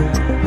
Bye.